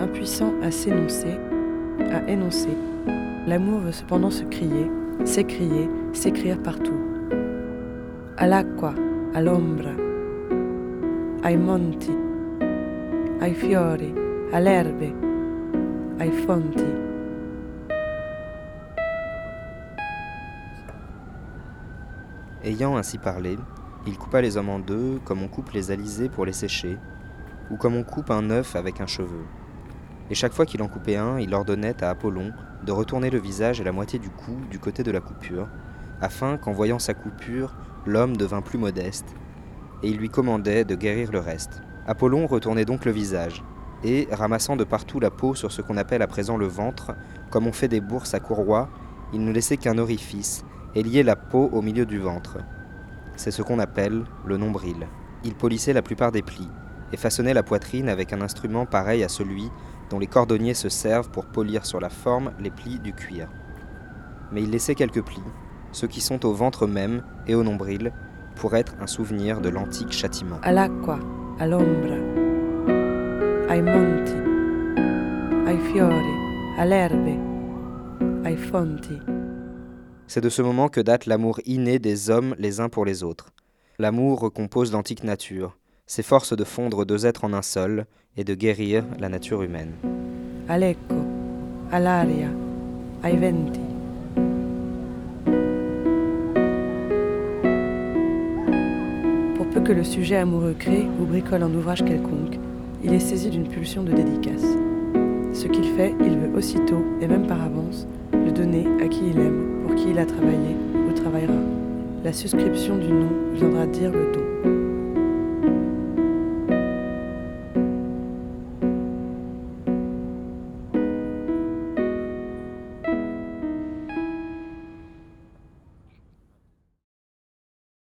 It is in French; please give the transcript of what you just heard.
Impuissant à s'énoncer, à énoncer, l'amour veut cependant se crier, s'écrier, s'écrire partout. All'acqua, all'ombra, ai monti, ai fiori, all'erbe, ai fonti. Ayant ainsi parlé, il coupa les hommes en deux, comme on coupe les alizés pour les sécher, ou comme on coupe un œuf avec un cheveu. Et chaque fois qu'il en coupait un, il ordonnait à Apollon de retourner le visage et la moitié du cou du côté de la coupure, afin qu'en voyant sa coupure, l'homme devint plus modeste, et il lui commandait de guérir le reste. Apollon retournait donc le visage, et, ramassant de partout la peau sur ce qu'on appelle à présent le ventre, comme on fait des bourses à courroie, il ne laissait qu'un orifice, et liait la peau au milieu du ventre. C'est ce qu'on appelle le nombril. Il polissait la plupart des plis, et façonnait la poitrine avec un instrument pareil à celui dont les cordonniers se servent pour polir sur la forme les plis du cuir. Mais il laissait quelques plis, ceux qui sont au ventre même et au nombril, pour être un souvenir de l'antique châtiment. All'acqua, all'ombra, ai monti, ai fiori, all'erbe, ai fonti. C'est de ce moment que date l'amour inné des hommes les uns pour les autres. L'amour recompose l'antique nature, s'efforce de fondre deux êtres en un seul et de guérir la nature humaine. all'aria, ai venti. Pour peu que le sujet amoureux crée ou bricole un ouvrage quelconque, il est saisi d'une pulsion de dédicace. Ce qu'il fait, il veut aussitôt, et même par avance, le donner à qui il aime, pour qui il a travaillé ou travaillera. La suscription du nom viendra dire le don.